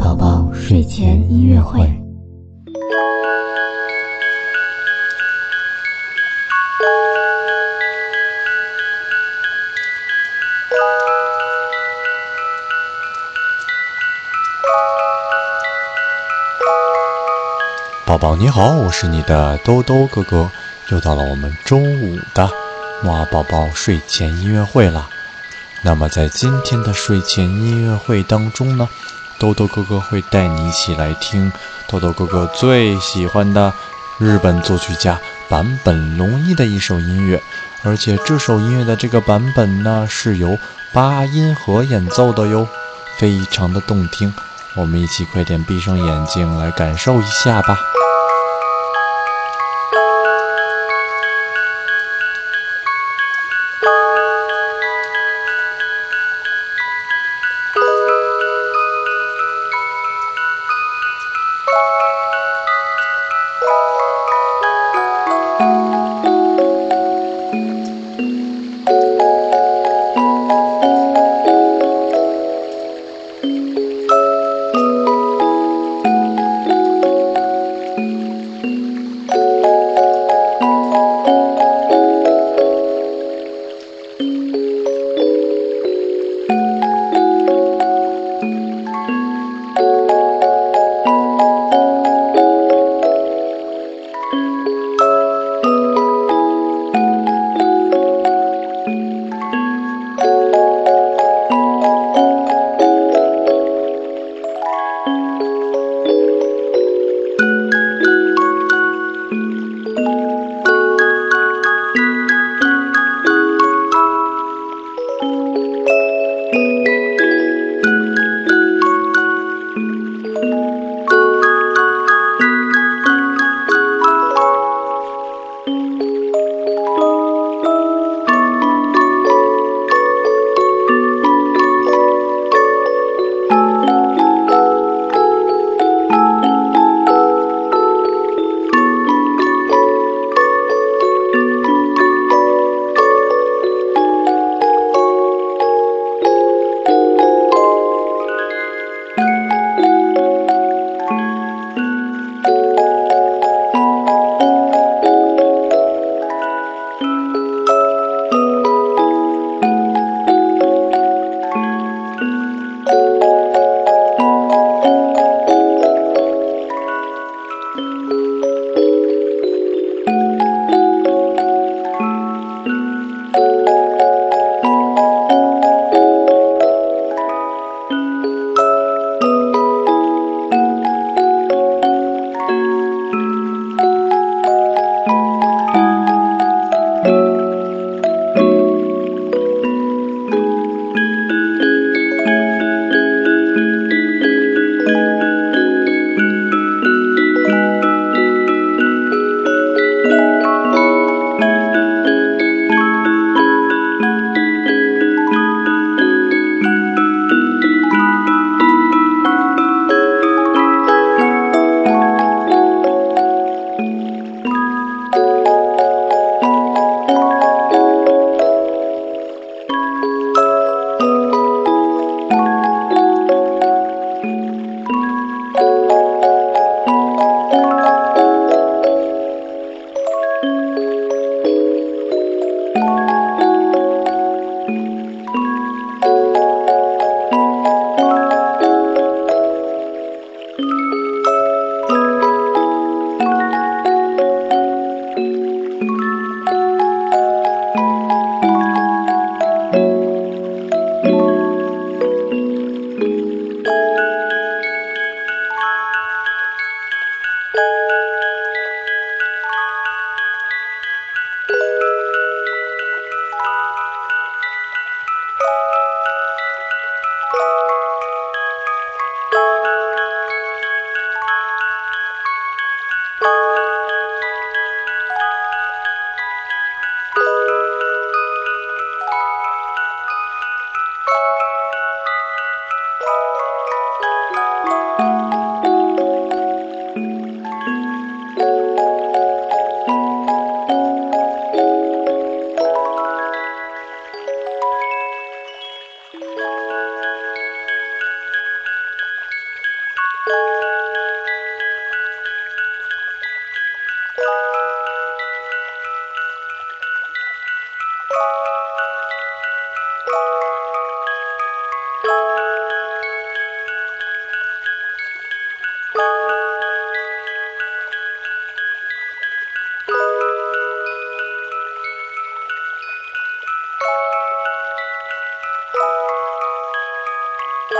宝宝睡前音乐会。宝宝你好，我是你的兜兜哥哥，又到了我们周五的木宝宝睡前音乐会了。那么在今天的睡前音乐会当中呢，豆豆哥哥会带你一起来听豆豆哥哥最喜欢的日本作曲家坂本龙一的一首音乐，而且这首音乐的这个版本呢是由八音盒演奏的哟，非常的动听。我们一起快点闭上眼睛来感受一下吧。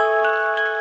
Música